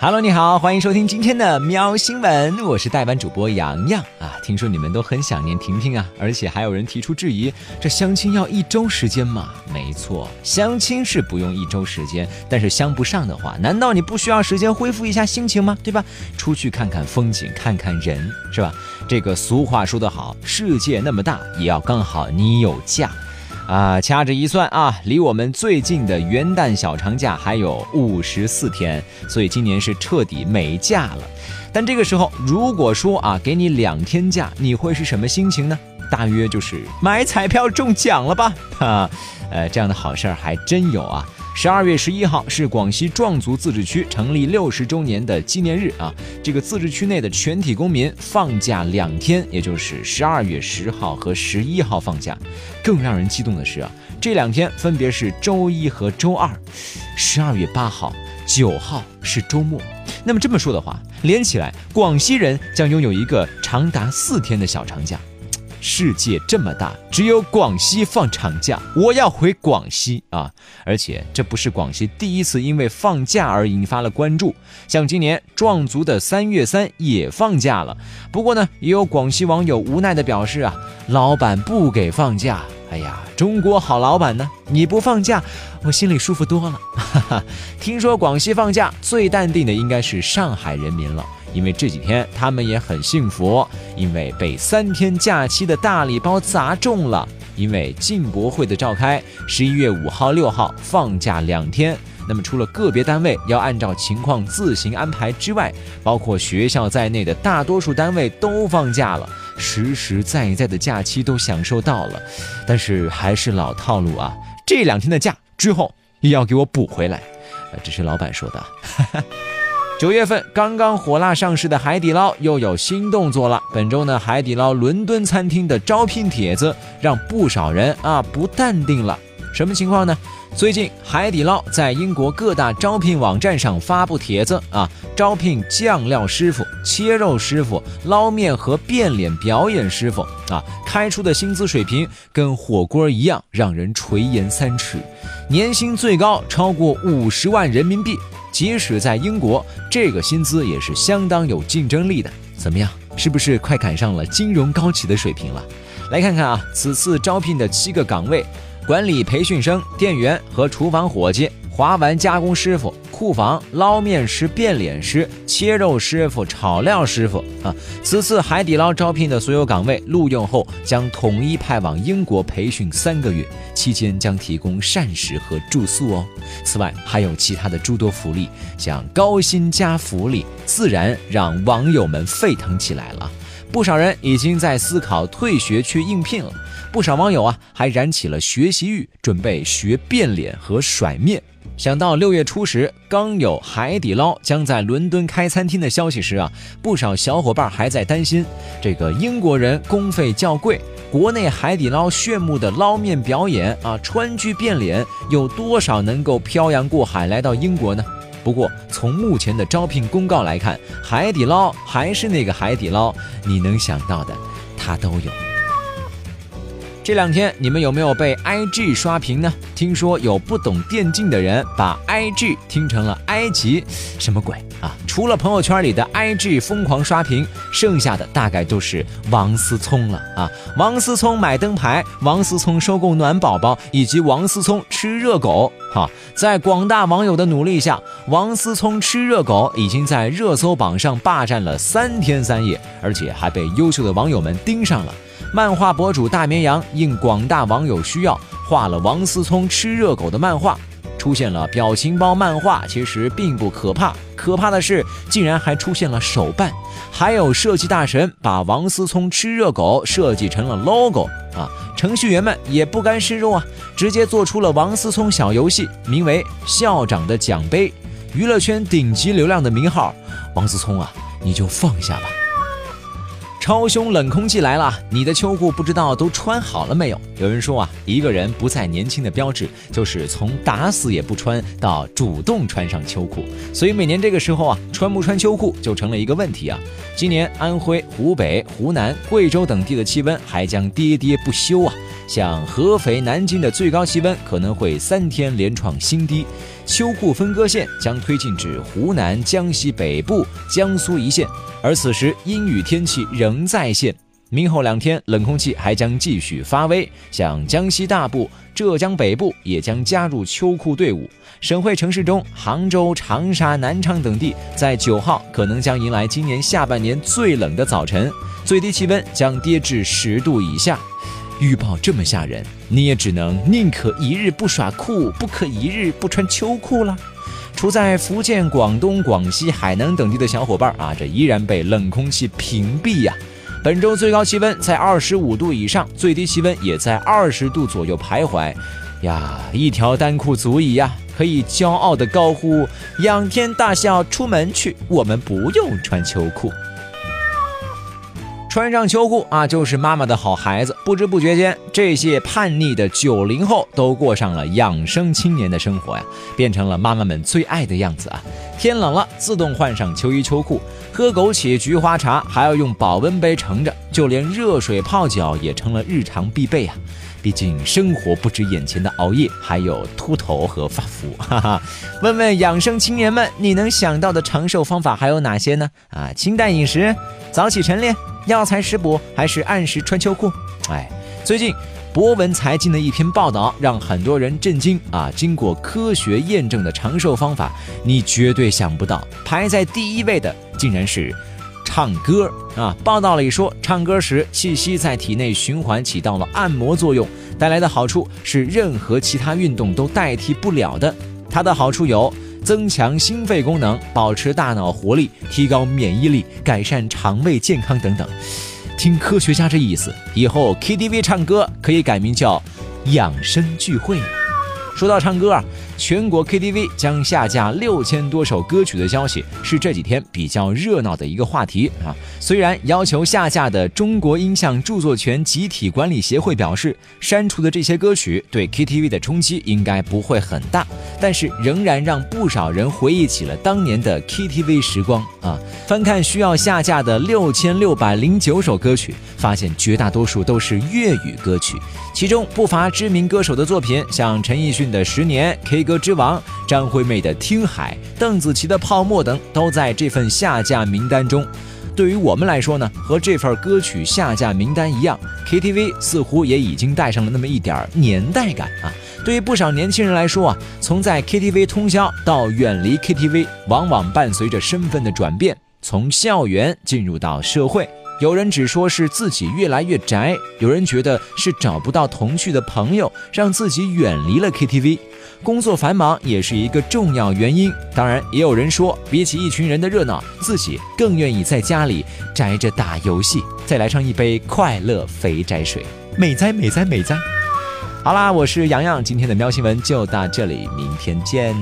Hello，你好，欢迎收听今天的喵新闻，我是代班主播洋洋啊。听说你们都很想念婷婷啊，而且还有人提出质疑，这相亲要一周时间吗？没错，相亲是不用一周时间，但是相不上的话，难道你不需要时间恢复一下心情吗？对吧？出去看看风景，看看人，是吧？这个俗话说得好，世界那么大，也要刚好你有假。啊，掐指一算啊，离我们最近的元旦小长假还有五十四天，所以今年是彻底没假了。但这个时候，如果说啊，给你两天假，你会是什么心情呢？大约就是买彩票中奖了吧？哈，呃，这样的好事儿还真有啊。十二月十一号是广西壮族自治区成立六十周年的纪念日啊！这个自治区内的全体公民放假两天，也就是十二月十号和十一号放假。更让人激动的是啊，这两天分别是周一和周二。十二月八号、九号是周末。那么这么说的话，连起来，广西人将拥有一个长达四天的小长假。世界这么大，只有广西放长假，我要回广西啊！而且这不是广西第一次因为放假而引发了关注，像今年壮族的三月三也放假了。不过呢，也有广西网友无奈的表示啊，老板不给放假，哎呀，中国好老板呢，你不放假，我心里舒服多了。哈哈，听说广西放假最淡定的应该是上海人民了。因为这几天他们也很幸福，因为被三天假期的大礼包砸中了。因为进博会的召开，十一月五号、六号放假两天。那么除了个别单位要按照情况自行安排之外，包括学校在内的大多数单位都放假了，实实在在的假期都享受到了。但是还是老套路啊，这两天的假之后又要给我补回来。这是老板说的。九月份刚刚火辣上市的海底捞又有新动作了。本周呢，海底捞伦敦餐厅的招聘帖子让不少人啊不淡定了。什么情况呢？最近海底捞在英国各大招聘网站上发布帖子啊，招聘酱料师傅、切肉师傅、捞面和变脸表演师傅啊，开出的薪资水平跟火锅一样，让人垂涎三尺，年薪最高超过五十万人民币。即使在英国，这个薪资也是相当有竞争力的。怎么样，是不是快赶上了金融高企的水平了？来看看啊，此次招聘的七个岗位：管理培训生、店员和厨房伙计。滑丸加工师傅、库房捞面师、变脸师、切肉师傅、炒料师傅啊！此次海底捞招聘的所有岗位录用后，将统一派往英国培训三个月，期间将提供膳食和住宿哦。此外，还有其他的诸多福利，像高薪加福利，自然让网友们沸腾起来了。不少人已经在思考退学去应聘了，不少网友啊还燃起了学习欲，准备学变脸和甩面。想到六月初时刚有海底捞将在伦敦开餐厅的消息时啊，不少小伙伴还在担心这个英国人工费较贵，国内海底捞炫目的捞面表演啊，川剧变脸有多少能够漂洋过海来到英国呢？不过从目前的招聘公告来看，海底捞还是那个海底捞，你能想到的，它都有。这两天你们有没有被 IG 刷屏呢？听说有不懂电竞的人把 IG 听成了埃及，什么鬼啊？除了朋友圈里的 IG 疯狂刷屏，剩下的大概都是王思聪了啊！王思聪买灯牌，王思聪收购暖宝宝，以及王思聪吃热狗。哈，在广大网友的努力下，王思聪吃热狗已经在热搜榜上霸占了三天三夜，而且还被优秀的网友们盯上了。漫画博主大绵羊应广大网友需要，画了王思聪吃热狗的漫画，出现了表情包漫画，其实并不可怕，可怕的是竟然还出现了手办，还有设计大神把王思聪吃热狗设计成了 logo 啊！程序员们也不甘示弱啊，直接做出了王思聪小游戏，名为“校长的奖杯”，娱乐圈顶级流量的名号，王思聪啊，你就放下吧。超凶冷空气来了，你的秋裤不知道都穿好了没有？有人说啊，一个人不再年轻的标志就是从打死也不穿到主动穿上秋裤。所以每年这个时候啊，穿不穿秋裤就成了一个问题啊。今年安徽、湖北、湖南、贵州等地的气温还将跌跌不休啊。像合肥、南京的最高气温可能会三天连创新低。秋裤分割线将推进至湖南、江西北部、江苏一线，而此时阴雨天气仍在线。明后两天，冷空气还将继续发威，像江西大部、浙江北部也将加入秋裤队伍。省会城市中，杭州、长沙、南昌等地在九号可能将迎来今年下半年最冷的早晨，最低气温将跌至十度以下。预报这么吓人，你也只能宁可一日不耍酷，不可一日不穿秋裤了。处在福建、广东、广西、海南等地的小伙伴啊，这依然被冷空气屏蔽呀。本周最高气温在二十五度以上，最低气温也在二十度左右徘徊。呀，一条单裤足矣呀，可以骄傲地高呼：“仰天大笑出门去，我们不用穿秋裤。”穿上秋裤啊，就是妈妈的好孩子。不知不觉间，这些叛逆的九零后都过上了养生青年的生活呀，变成了妈妈们最爱的样子啊！天冷了，自动换上秋衣秋裤，喝枸杞菊花茶还要用保温杯盛着，就连热水泡脚也成了日常必备啊！毕竟生活不止眼前的熬夜，还有秃头和发福，哈哈！问问养生青年们，你能想到的长寿方法还有哪些呢？啊，清淡饮食，早起晨练。药材食补还是按时穿秋裤？哎，最近博文财经的一篇报道让很多人震惊啊！经过科学验证的长寿方法，你绝对想不到，排在第一位的竟然是唱歌啊！报道里说，唱歌时气息在体内循环，起到了按摩作用，带来的好处是任何其他运动都代替不了的。它的好处有。增强心肺功能，保持大脑活力，提高免疫力，改善肠胃健康等等。听科学家这意思，以后 KTV 唱歌可以改名叫养生聚会。说到唱歌啊。全国 KTV 将下架六千多首歌曲的消息是这几天比较热闹的一个话题啊。虽然要求下架的中国音像著作权集体管理协会表示，删除的这些歌曲对 KTV 的冲击应该不会很大，但是仍然让不少人回忆起了当年的 KTV 时光啊。翻看需要下架的六千六百零九首歌曲，发现绝大多数都是粤语歌曲，其中不乏知名歌手的作品，像陈奕迅的《十年》K。歌之王张惠妹的《听海》，邓紫棋的《泡沫》等都在这份下架名单中。对于我们来说呢，和这份歌曲下架名单一样，KTV 似乎也已经带上了那么一点年代感啊。对于不少年轻人来说啊，从在 KTV 通宵到远离 KTV，往往伴随着身份的转变，从校园进入到社会。有人只说是自己越来越宅，有人觉得是找不到同趣的朋友，让自己远离了 KTV。工作繁忙也是一个重要原因。当然，也有人说，比起一群人的热闹，自己更愿意在家里宅着打游戏，再来上一杯快乐肥宅水，美哉美哉美哉！好啦，我是洋洋，今天的喵新闻就到这里，明天见。